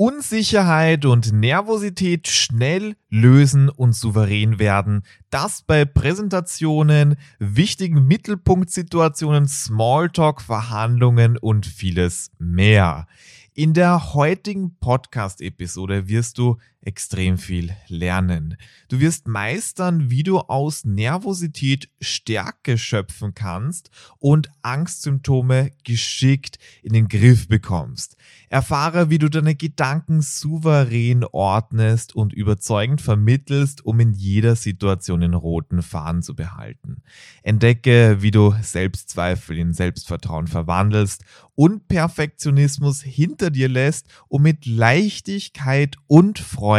Unsicherheit und Nervosität schnell lösen und souverän werden. Das bei Präsentationen, wichtigen Mittelpunktsituationen, Smalltalk, Verhandlungen und vieles mehr. In der heutigen Podcast-Episode wirst du extrem viel lernen. Du wirst meistern, wie du aus Nervosität Stärke schöpfen kannst und Angstsymptome geschickt in den Griff bekommst. Erfahre, wie du deine Gedanken souverän ordnest und überzeugend vermittelst, um in jeder Situation den roten Faden zu behalten. Entdecke, wie du Selbstzweifel in Selbstvertrauen verwandelst und Perfektionismus hinter dir lässt, um mit Leichtigkeit und Freude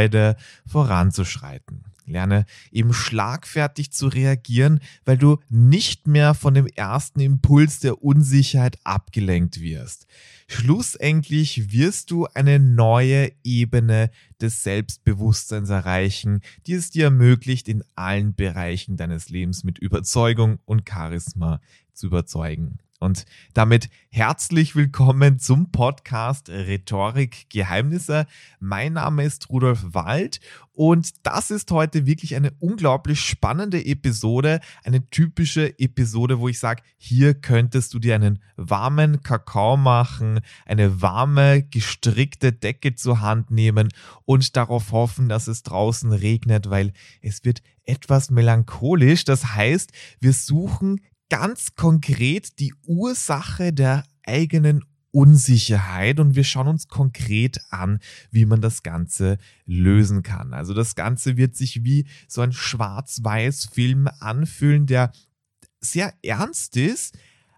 voranzuschreiten. Lerne eben schlagfertig zu reagieren, weil du nicht mehr von dem ersten Impuls der Unsicherheit abgelenkt wirst. Schlussendlich wirst du eine neue Ebene des Selbstbewusstseins erreichen, die es dir ermöglicht, in allen Bereichen deines Lebens mit Überzeugung und Charisma zu überzeugen. Und damit herzlich willkommen zum Podcast Rhetorik Geheimnisse. Mein Name ist Rudolf Wald und das ist heute wirklich eine unglaublich spannende Episode, eine typische Episode, wo ich sage, hier könntest du dir einen warmen Kakao machen, eine warme gestrickte Decke zur Hand nehmen und darauf hoffen, dass es draußen regnet, weil es wird etwas melancholisch. Das heißt, wir suchen ganz konkret die Ursache der eigenen Unsicherheit und wir schauen uns konkret an, wie man das Ganze lösen kann. Also das Ganze wird sich wie so ein Schwarz-Weiß-Film anfühlen, der sehr ernst ist,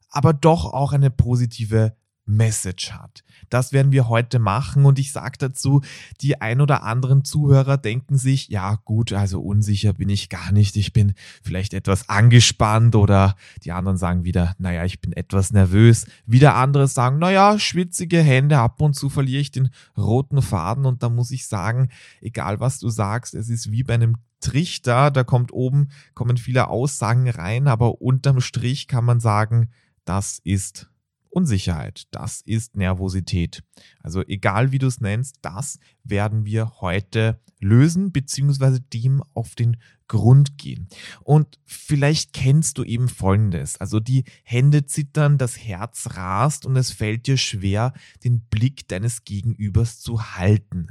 aber doch auch eine positive Message hat. Das werden wir heute machen und ich sage dazu, die ein oder anderen Zuhörer denken sich, ja gut, also unsicher bin ich gar nicht, ich bin vielleicht etwas angespannt oder die anderen sagen wieder, naja, ich bin etwas nervös. Wieder andere sagen, naja, schwitzige Hände, ab und zu verliere ich den roten Faden und da muss ich sagen, egal was du sagst, es ist wie bei einem Trichter, da kommt oben, kommen viele Aussagen rein, aber unterm Strich kann man sagen, das ist Unsicherheit, das ist Nervosität. Also egal wie du es nennst, das werden wir heute lösen beziehungsweise dem auf den Grund gehen. Und vielleicht kennst du eben Folgendes. Also die Hände zittern, das Herz rast und es fällt dir schwer, den Blick deines Gegenübers zu halten.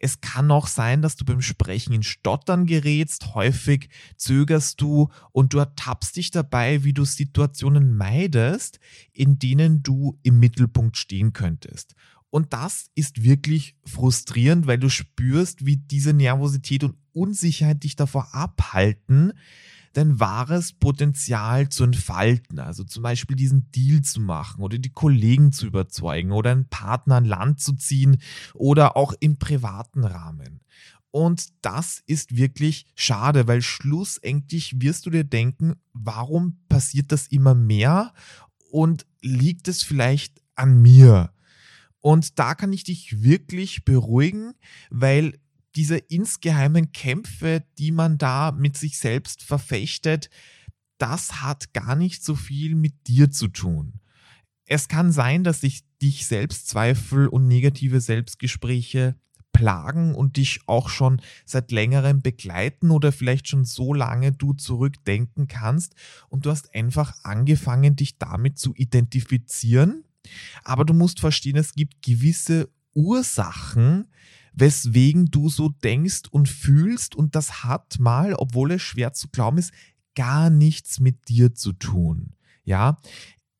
Es kann auch sein, dass du beim Sprechen in Stottern gerätst. Häufig zögerst du und du ertappst dich dabei, wie du Situationen meidest, in denen du im Mittelpunkt stehen könntest. Und das ist wirklich frustrierend, weil du spürst, wie diese Nervosität und Unsicherheit dich davor abhalten, dein wahres Potenzial zu entfalten. Also zum Beispiel diesen Deal zu machen oder die Kollegen zu überzeugen oder einen Partner an Land zu ziehen oder auch im privaten Rahmen. Und das ist wirklich schade, weil schlussendlich wirst du dir denken, warum passiert das immer mehr und liegt es vielleicht an mir? Und da kann ich dich wirklich beruhigen, weil diese insgeheimen Kämpfe, die man da mit sich selbst verfechtet, das hat gar nicht so viel mit dir zu tun. Es kann sein, dass sich dich Selbstzweifel und negative Selbstgespräche plagen und dich auch schon seit längerem begleiten oder vielleicht schon so lange du zurückdenken kannst und du hast einfach angefangen, dich damit zu identifizieren aber du musst verstehen, es gibt gewisse Ursachen, weswegen du so denkst und fühlst und das hat mal, obwohl es schwer zu glauben ist, gar nichts mit dir zu tun. Ja,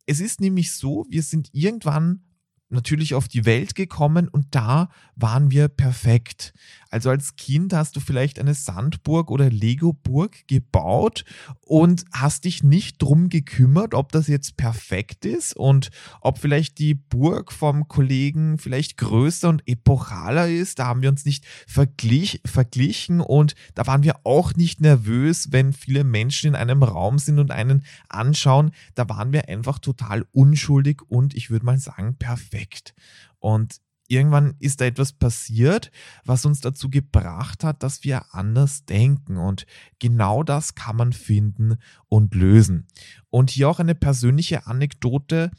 es ist nämlich so, wir sind irgendwann natürlich auf die Welt gekommen und da waren wir perfekt. Also als Kind hast du vielleicht eine Sandburg oder Lego-Burg gebaut und hast dich nicht drum gekümmert, ob das jetzt perfekt ist und ob vielleicht die Burg vom Kollegen vielleicht größer und epochaler ist. Da haben wir uns nicht verglich, verglichen und da waren wir auch nicht nervös, wenn viele Menschen in einem Raum sind und einen anschauen. Da waren wir einfach total unschuldig und ich würde mal sagen perfekt. Und irgendwann ist da etwas passiert, was uns dazu gebracht hat, dass wir anders denken. Und genau das kann man finden und lösen. Und hier auch eine persönliche Anekdote.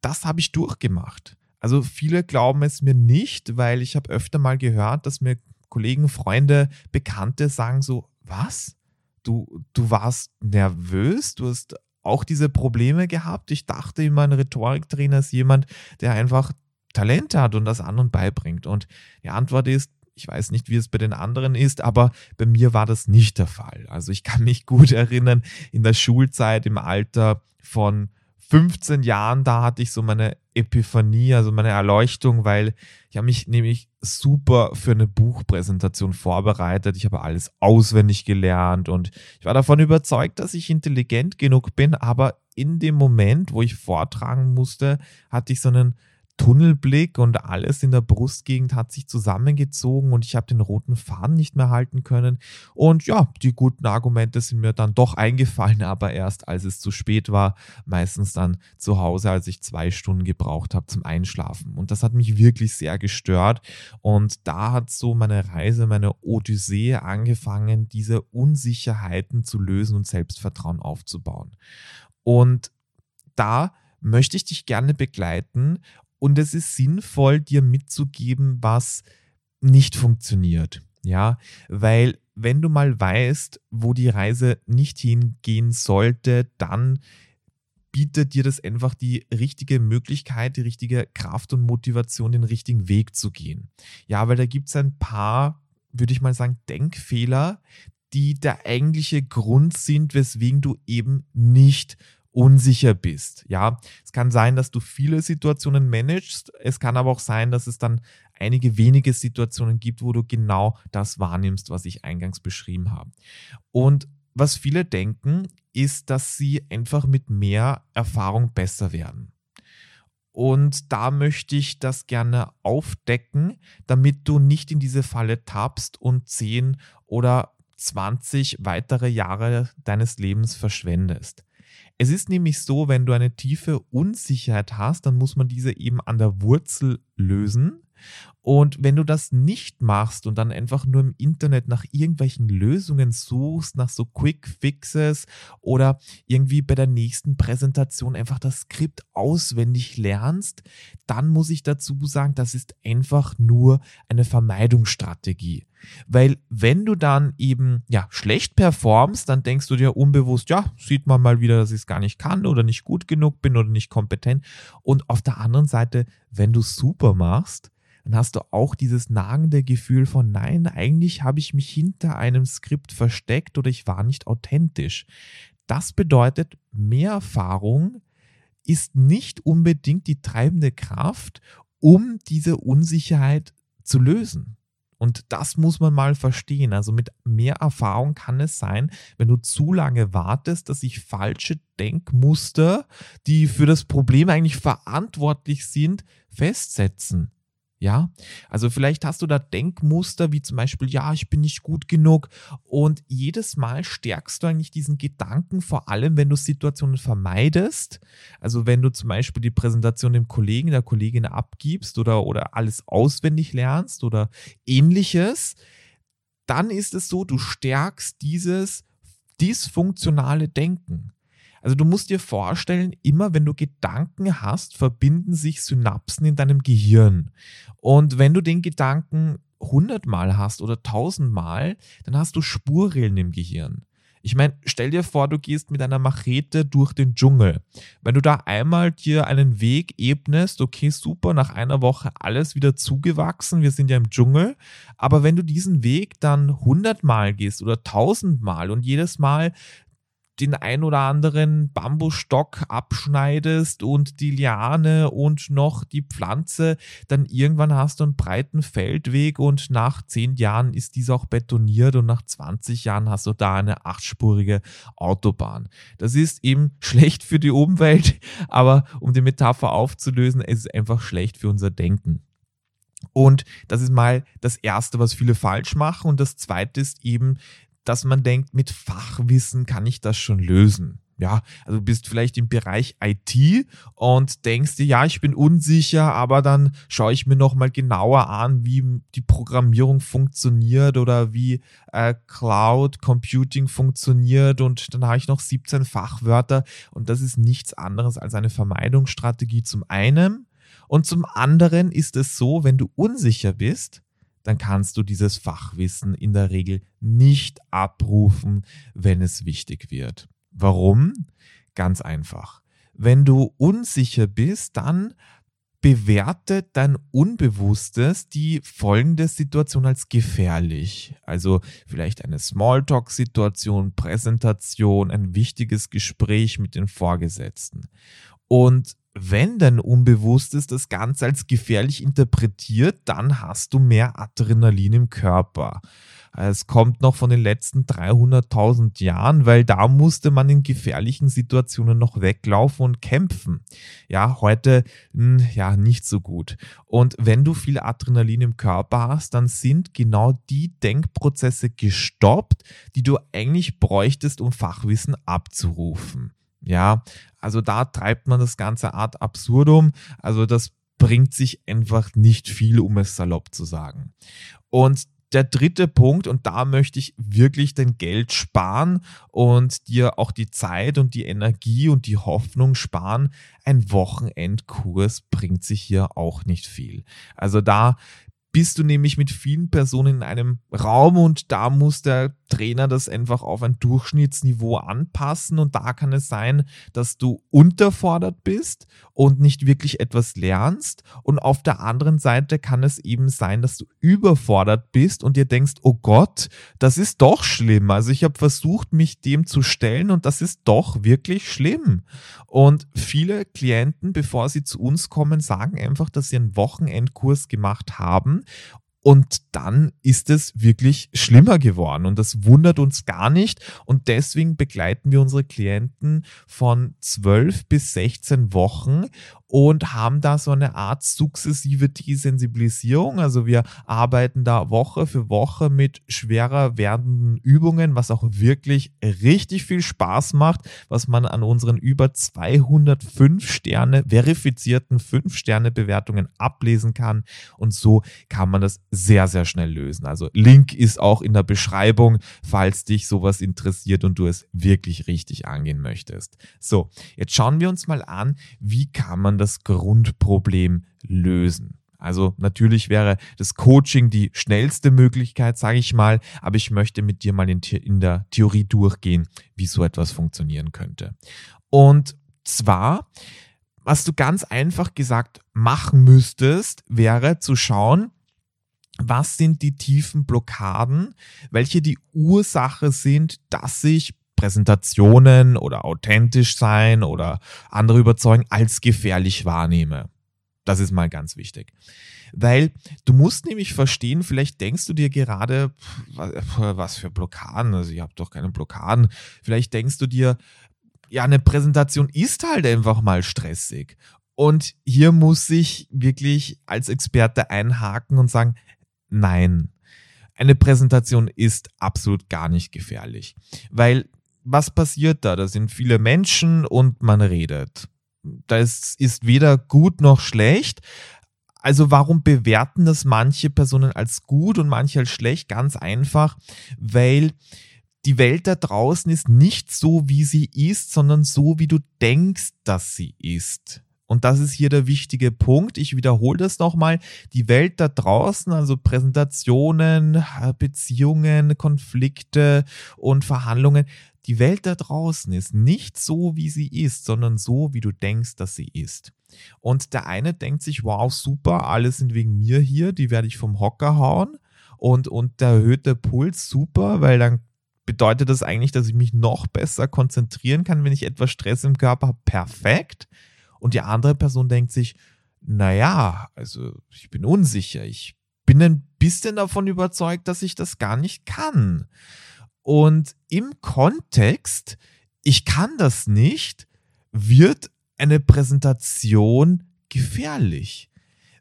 Das habe ich durchgemacht. Also viele glauben es mir nicht, weil ich habe öfter mal gehört, dass mir Kollegen, Freunde, Bekannte sagen so, was? Du, du warst nervös, du hast auch diese Probleme gehabt. Ich dachte immer, ein Rhetoriktrainer ist jemand, der einfach Talent hat und das anderen beibringt. Und die Antwort ist, ich weiß nicht, wie es bei den anderen ist, aber bei mir war das nicht der Fall. Also ich kann mich gut erinnern, in der Schulzeit im Alter von 15 Jahren, da hatte ich so meine Epiphanie, also meine Erleuchtung, weil ich habe mich nämlich super für eine Buchpräsentation vorbereitet. Ich habe alles auswendig gelernt und ich war davon überzeugt, dass ich intelligent genug bin, aber in dem Moment, wo ich vortragen musste, hatte ich so einen Tunnelblick und alles in der Brustgegend hat sich zusammengezogen und ich habe den roten Faden nicht mehr halten können. Und ja, die guten Argumente sind mir dann doch eingefallen, aber erst als es zu spät war, meistens dann zu Hause, als ich zwei Stunden gebraucht habe zum Einschlafen. Und das hat mich wirklich sehr gestört. Und da hat so meine Reise, meine Odyssee angefangen, diese Unsicherheiten zu lösen und Selbstvertrauen aufzubauen. Und da möchte ich dich gerne begleiten und es ist sinnvoll, dir mitzugeben, was nicht funktioniert. Ja, weil wenn du mal weißt, wo die Reise nicht hingehen sollte, dann bietet dir das einfach die richtige Möglichkeit, die richtige Kraft und Motivation, den richtigen Weg zu gehen. Ja, weil da gibt es ein paar, würde ich mal sagen, Denkfehler, die der eigentliche Grund sind, weswegen du eben nicht unsicher bist. Ja, es kann sein, dass du viele Situationen managst. Es kann aber auch sein, dass es dann einige wenige Situationen gibt, wo du genau das wahrnimmst, was ich eingangs beschrieben habe. Und was viele denken, ist, dass sie einfach mit mehr Erfahrung besser werden. Und da möchte ich das gerne aufdecken, damit du nicht in diese Falle tappst und 10 oder 20 weitere Jahre deines Lebens verschwendest. Es ist nämlich so, wenn du eine tiefe Unsicherheit hast, dann muss man diese eben an der Wurzel lösen. Und wenn du das nicht machst und dann einfach nur im Internet nach irgendwelchen Lösungen suchst, nach so Quick Fixes oder irgendwie bei der nächsten Präsentation einfach das Skript auswendig lernst, dann muss ich dazu sagen, das ist einfach nur eine Vermeidungsstrategie. Weil wenn du dann eben ja schlecht performst, dann denkst du dir unbewusst, ja, sieht man mal wieder, dass ich es gar nicht kann oder nicht gut genug bin oder nicht kompetent. Und auf der anderen Seite, wenn du super machst, dann hast du auch dieses nagende Gefühl von, nein, eigentlich habe ich mich hinter einem Skript versteckt oder ich war nicht authentisch. Das bedeutet, mehr Erfahrung ist nicht unbedingt die treibende Kraft, um diese Unsicherheit zu lösen. Und das muss man mal verstehen. Also mit mehr Erfahrung kann es sein, wenn du zu lange wartest, dass sich falsche Denkmuster, die für das Problem eigentlich verantwortlich sind, festsetzen. Ja, also vielleicht hast du da Denkmuster wie zum Beispiel, ja, ich bin nicht gut genug und jedes Mal stärkst du eigentlich diesen Gedanken, vor allem wenn du Situationen vermeidest. Also wenn du zum Beispiel die Präsentation dem Kollegen, der Kollegin abgibst oder, oder alles auswendig lernst oder ähnliches, dann ist es so, du stärkst dieses dysfunktionale Denken. Also du musst dir vorstellen, immer wenn du Gedanken hast, verbinden sich Synapsen in deinem Gehirn. Und wenn du den Gedanken hundertmal hast oder tausendmal, dann hast du Spurrillen im Gehirn. Ich meine, stell dir vor, du gehst mit einer Machete durch den Dschungel. Wenn du da einmal dir einen Weg ebnest, okay, super, nach einer Woche alles wieder zugewachsen, wir sind ja im Dschungel. Aber wenn du diesen Weg dann hundertmal gehst oder tausendmal und jedes Mal den ein oder anderen Bambusstock abschneidest und die Liane und noch die Pflanze, dann irgendwann hast du einen breiten Feldweg und nach zehn Jahren ist dies auch betoniert und nach 20 Jahren hast du da eine achtspurige Autobahn. Das ist eben schlecht für die Umwelt, aber um die Metapher aufzulösen, es ist einfach schlecht für unser Denken. Und das ist mal das Erste, was viele falsch machen. Und das Zweite ist eben, dass man denkt, mit Fachwissen kann ich das schon lösen. Ja, also du bist vielleicht im Bereich IT und denkst dir, ja, ich bin unsicher, aber dann schaue ich mir nochmal genauer an, wie die Programmierung funktioniert oder wie äh, Cloud Computing funktioniert und dann habe ich noch 17 Fachwörter und das ist nichts anderes als eine Vermeidungsstrategie zum einen Und zum anderen ist es so, wenn du unsicher bist, dann kannst du dieses Fachwissen in der Regel nicht abrufen, wenn es wichtig wird. Warum? Ganz einfach. Wenn du unsicher bist, dann bewertet dein Unbewusstes die folgende Situation als gefährlich. Also vielleicht eine Smalltalk-Situation, Präsentation, ein wichtiges Gespräch mit den Vorgesetzten. Und wenn dein Unbewusstes das Ganze als gefährlich interpretiert, dann hast du mehr Adrenalin im Körper. Es kommt noch von den letzten 300.000 Jahren, weil da musste man in gefährlichen Situationen noch weglaufen und kämpfen. Ja, heute hm, ja nicht so gut. Und wenn du viel Adrenalin im Körper hast, dann sind genau die Denkprozesse gestoppt, die du eigentlich bräuchtest, um Fachwissen abzurufen. Ja, also da treibt man das ganze Art absurdum. Also das bringt sich einfach nicht viel, um es salopp zu sagen. Und der dritte Punkt, und da möchte ich wirklich dein Geld sparen und dir auch die Zeit und die Energie und die Hoffnung sparen, ein Wochenendkurs bringt sich hier auch nicht viel. Also da bist du nämlich mit vielen Personen in einem Raum und da muss der Trainer das einfach auf ein Durchschnittsniveau anpassen und da kann es sein, dass du unterfordert bist und nicht wirklich etwas lernst und auf der anderen Seite kann es eben sein, dass du überfordert bist und dir denkst, oh Gott, das ist doch schlimm. Also ich habe versucht, mich dem zu stellen und das ist doch wirklich schlimm. Und viele Klienten, bevor sie zu uns kommen, sagen einfach, dass sie einen Wochenendkurs gemacht haben und dann ist es wirklich schlimmer geworden und das wundert uns gar nicht. Und deswegen begleiten wir unsere Klienten von 12 bis 16 Wochen und haben da so eine Art sukzessive Desensibilisierung. Also wir arbeiten da Woche für Woche mit schwerer werdenden Übungen, was auch wirklich richtig viel Spaß macht, was man an unseren über 205 Sterne verifizierten 5 Sterne Bewertungen ablesen kann. Und so kann man das sehr, sehr schnell lösen. Also Link ist auch in der Beschreibung, falls dich sowas interessiert und du es wirklich richtig angehen möchtest. So, jetzt schauen wir uns mal an, wie kann man das das Grundproblem lösen. Also natürlich wäre das Coaching die schnellste Möglichkeit, sage ich mal, aber ich möchte mit dir mal in, in, der Theorie durchgehen, wie so etwas funktionieren könnte. Und zwar, was du ganz einfach gesagt machen müsstest, wäre zu schauen, was sind die tiefen Blockaden, welche die Ursache sind, dass sich Präsentationen oder authentisch sein oder andere überzeugen als gefährlich wahrnehme. Das ist mal ganz wichtig. Weil du musst nämlich verstehen, vielleicht denkst du dir gerade, was für Blockaden, also ich habe doch keine Blockaden. Vielleicht denkst du dir, ja, eine Präsentation ist halt einfach mal stressig. Und hier muss ich wirklich als Experte einhaken und sagen, nein, eine Präsentation ist absolut gar nicht gefährlich, weil was passiert da? Da sind viele Menschen und man redet. Das ist weder gut noch schlecht. Also warum bewerten das manche Personen als gut und manche als schlecht? Ganz einfach, weil die Welt da draußen ist nicht so, wie sie ist, sondern so, wie du denkst, dass sie ist. Und das ist hier der wichtige Punkt. Ich wiederhole das nochmal. Die Welt da draußen, also Präsentationen, Beziehungen, Konflikte und Verhandlungen, die Welt da draußen ist nicht so, wie sie ist, sondern so, wie du denkst, dass sie ist. Und der eine denkt sich, wow, super, alle sind wegen mir hier, die werde ich vom Hocker hauen. Und, und der erhöhte Puls, super, weil dann bedeutet das eigentlich, dass ich mich noch besser konzentrieren kann, wenn ich etwas Stress im Körper habe. Perfekt. Und die andere Person denkt sich, naja, also ich bin unsicher, ich bin ein bisschen davon überzeugt, dass ich das gar nicht kann. Und im Kontext, ich kann das nicht, wird eine Präsentation gefährlich.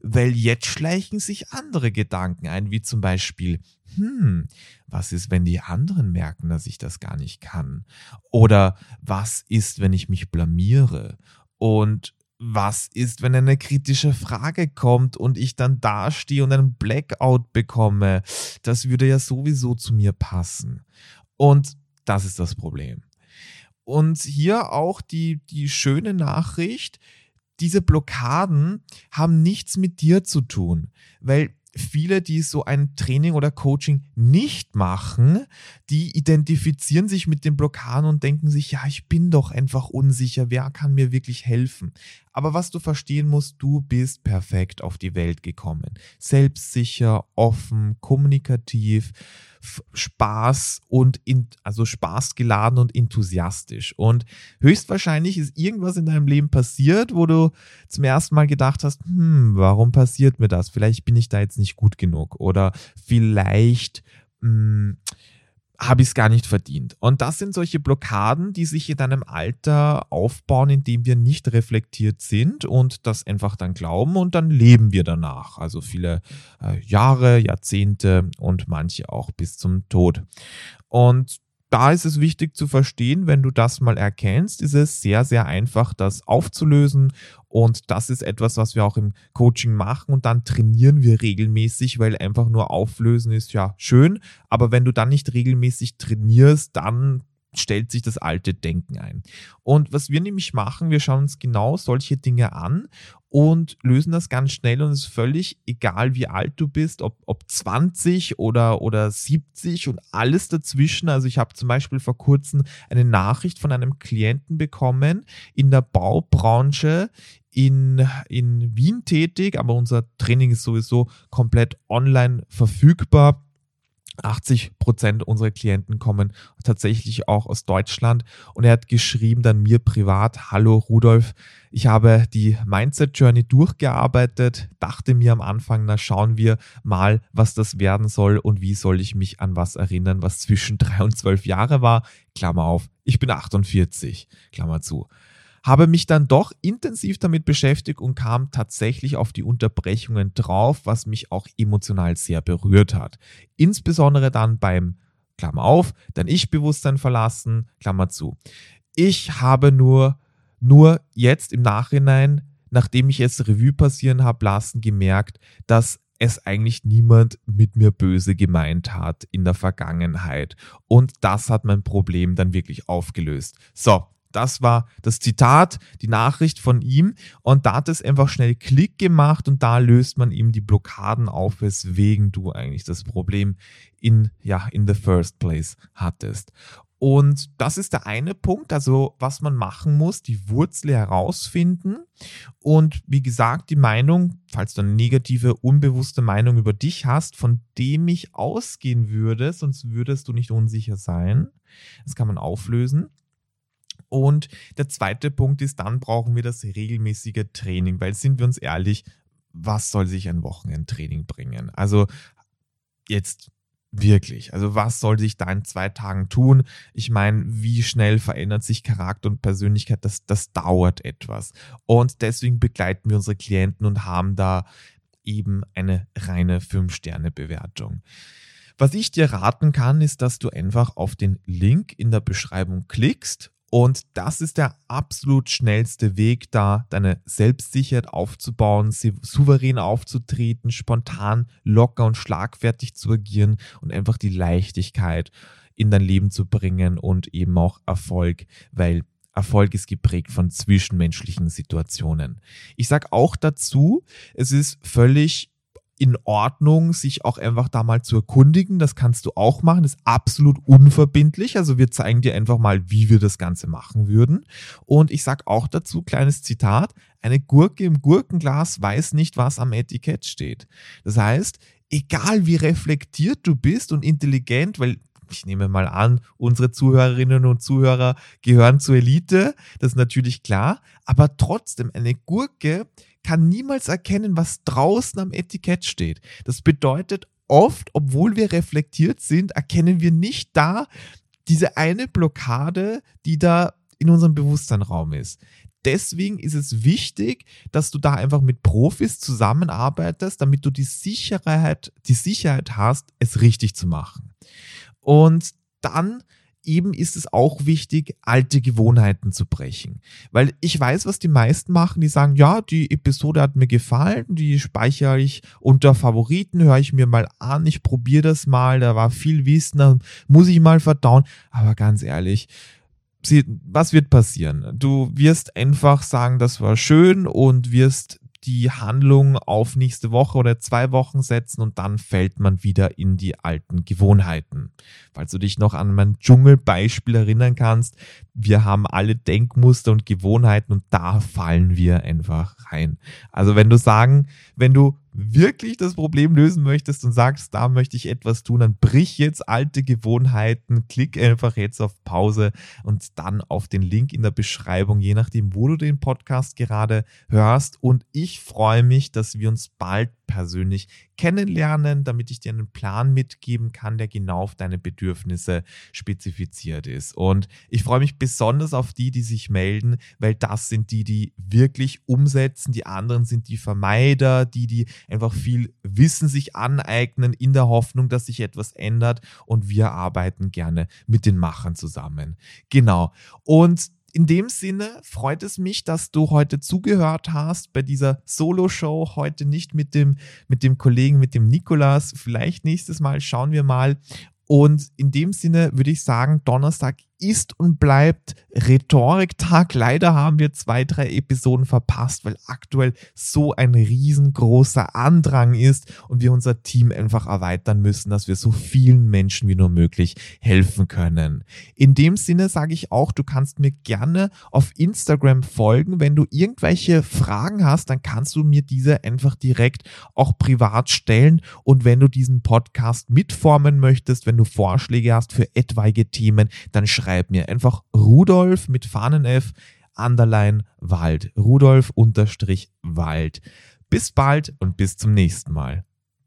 Weil jetzt schleichen sich andere Gedanken ein, wie zum Beispiel, hm, was ist, wenn die anderen merken, dass ich das gar nicht kann? Oder was ist, wenn ich mich blamiere? Und was ist, wenn eine kritische Frage kommt und ich dann dastehe und einen Blackout bekomme? Das würde ja sowieso zu mir passen. Und das ist das Problem. Und hier auch die, die schöne Nachricht, diese Blockaden haben nichts mit dir zu tun, weil viele, die so ein Training oder Coaching nicht machen, die identifizieren sich mit den Blockaden und denken sich, ja, ich bin doch einfach unsicher, wer kann mir wirklich helfen? Aber was du verstehen musst, du bist perfekt auf die Welt gekommen. Selbstsicher, offen, kommunikativ, Spaß und in, also Spaß geladen und enthusiastisch. Und höchstwahrscheinlich ist irgendwas in deinem Leben passiert, wo du zum ersten Mal gedacht hast, hm, warum passiert mir das? Vielleicht bin ich da jetzt nicht gut genug oder vielleicht mh, hm, habe ich es gar nicht verdient. Und das sind solche Blockaden, die sich in deinem Alter aufbauen, indem wir nicht reflektiert sind und das einfach dann glauben und dann leben wir danach. Also viele äh, Jahre, Jahrzehnte und manche auch bis zum Tod. Und da ist es wichtig zu verstehen, wenn du das mal erkennst, ist es sehr, sehr einfach, das aufzulösen. Und das ist etwas, was wir auch im Coaching machen. Und dann trainieren wir regelmäßig, weil einfach nur auflösen ist ja schön. Aber wenn du dann nicht regelmäßig trainierst, dann stellt sich das alte Denken ein. Und was wir nämlich machen, wir schauen uns genau solche Dinge an und lösen das ganz schnell und es ist völlig egal, wie alt du bist, ob, ob 20 oder, oder 70 und alles dazwischen. Also ich habe zum Beispiel vor kurzem eine Nachricht von einem Klienten bekommen in der Baubranche in, in Wien tätig, aber unser Training ist sowieso komplett online verfügbar 80 Prozent unserer Klienten kommen tatsächlich auch aus Deutschland. Und er hat geschrieben dann mir privat, hallo Rudolf, ich habe die Mindset Journey durchgearbeitet, dachte mir am Anfang, na schauen wir mal, was das werden soll und wie soll ich mich an was erinnern, was zwischen drei und zwölf Jahre war. Klammer auf, ich bin 48, Klammer zu habe mich dann doch intensiv damit beschäftigt und kam tatsächlich auf die Unterbrechungen drauf, was mich auch emotional sehr berührt hat. Insbesondere dann beim Klammer auf, dein Ich-Bewusstsein verlassen, Klammer zu. Ich habe nur, nur jetzt im Nachhinein, nachdem ich es Revue passieren habe lassen, gemerkt, dass es eigentlich niemand mit mir böse gemeint hat in der Vergangenheit. Und das hat mein Problem dann wirklich aufgelöst. So, das war das Zitat, die Nachricht von ihm. Und da hat es einfach schnell Klick gemacht und da löst man ihm die Blockaden auf, weswegen du eigentlich das Problem in, ja, in the first place hattest. Und das ist der eine Punkt, also was man machen muss, die Wurzel herausfinden. Und wie gesagt, die Meinung, falls du eine negative, unbewusste Meinung über dich hast, von dem ich ausgehen würde, sonst würdest du nicht unsicher sein. Das kann man auflösen. Und der zweite Punkt ist, dann brauchen wir das regelmäßige Training, weil sind wir uns ehrlich, was soll sich ein Wochenendtraining bringen? Also jetzt wirklich, also was soll sich da in zwei Tagen tun? Ich meine, wie schnell verändert sich Charakter und Persönlichkeit? Das, das dauert etwas. Und deswegen begleiten wir unsere Klienten und haben da eben eine reine 5-Sterne-Bewertung. Was ich dir raten kann, ist, dass du einfach auf den Link in der Beschreibung klickst und das ist der absolut schnellste Weg, da deine Selbstsicherheit aufzubauen, souverän aufzutreten, spontan, locker und schlagfertig zu agieren und einfach die Leichtigkeit in dein Leben zu bringen und eben auch Erfolg, weil Erfolg ist geprägt von zwischenmenschlichen Situationen. Ich sage auch dazu, es ist völlig in Ordnung, sich auch einfach da mal zu erkundigen. Das kannst du auch machen. Das ist absolut unverbindlich. Also wir zeigen dir einfach mal, wie wir das Ganze machen würden. Und ich sage auch dazu, kleines Zitat, eine Gurke im Gurkenglas weiß nicht, was am Etikett steht. Das heißt, egal wie reflektiert du bist und intelligent, weil ich nehme mal an, unsere Zuhörerinnen und Zuhörer gehören zur Elite, das ist natürlich klar, aber trotzdem eine Gurke kann niemals erkennen, was draußen am Etikett steht. Das bedeutet, oft, obwohl wir reflektiert sind, erkennen wir nicht da diese eine Blockade, die da in unserem Bewusstseinraum ist. Deswegen ist es wichtig, dass du da einfach mit Profis zusammenarbeitest, damit du die Sicherheit, die Sicherheit hast, es richtig zu machen. Und dann eben ist es auch wichtig, alte Gewohnheiten zu brechen. Weil ich weiß, was die meisten machen, die sagen, ja, die Episode hat mir gefallen, die speichere ich unter Favoriten, höre ich mir mal an, ich probiere das mal, da war viel Wissen, da muss ich mal verdauen. Aber ganz ehrlich, was wird passieren? Du wirst einfach sagen, das war schön und wirst die Handlung auf nächste Woche oder zwei Wochen setzen und dann fällt man wieder in die alten Gewohnheiten. Falls du dich noch an mein Dschungelbeispiel erinnern kannst, wir haben alle Denkmuster und Gewohnheiten und da fallen wir einfach rein. Also wenn du sagen, wenn du wirklich das Problem lösen möchtest und sagst, da möchte ich etwas tun, dann brich jetzt alte Gewohnheiten, klick einfach jetzt auf Pause und dann auf den Link in der Beschreibung, je nachdem, wo du den Podcast gerade hörst. Und ich freue mich, dass wir uns bald persönlich kennenlernen, damit ich dir einen Plan mitgeben kann, der genau auf deine Bedürfnisse spezifiziert ist. Und ich freue mich besonders auf die, die sich melden, weil das sind die, die wirklich umsetzen. Die anderen sind die Vermeider, die, die einfach viel Wissen sich aneignen in der Hoffnung, dass sich etwas ändert. Und wir arbeiten gerne mit den Machern zusammen. Genau. Und in dem Sinne freut es mich, dass du heute zugehört hast bei dieser Solo-Show. Heute nicht mit dem, mit dem Kollegen, mit dem Nikolas. Vielleicht nächstes Mal schauen wir mal. Und in dem Sinne würde ich sagen, Donnerstag ist und bleibt Rhetoriktag. Leider haben wir zwei, drei Episoden verpasst, weil aktuell so ein riesengroßer Andrang ist und wir unser Team einfach erweitern müssen, dass wir so vielen Menschen wie nur möglich helfen können. In dem Sinne sage ich auch, du kannst mir gerne auf Instagram folgen. Wenn du irgendwelche Fragen hast, dann kannst du mir diese einfach direkt auch privat stellen. Und wenn du diesen Podcast mitformen möchtest, wenn du Vorschläge hast für etwaige Themen, dann schreib schreib mir einfach Rudolf mit Fahnen F, Underline Wald. Rudolf unterstrich Wald. Bis bald und bis zum nächsten Mal.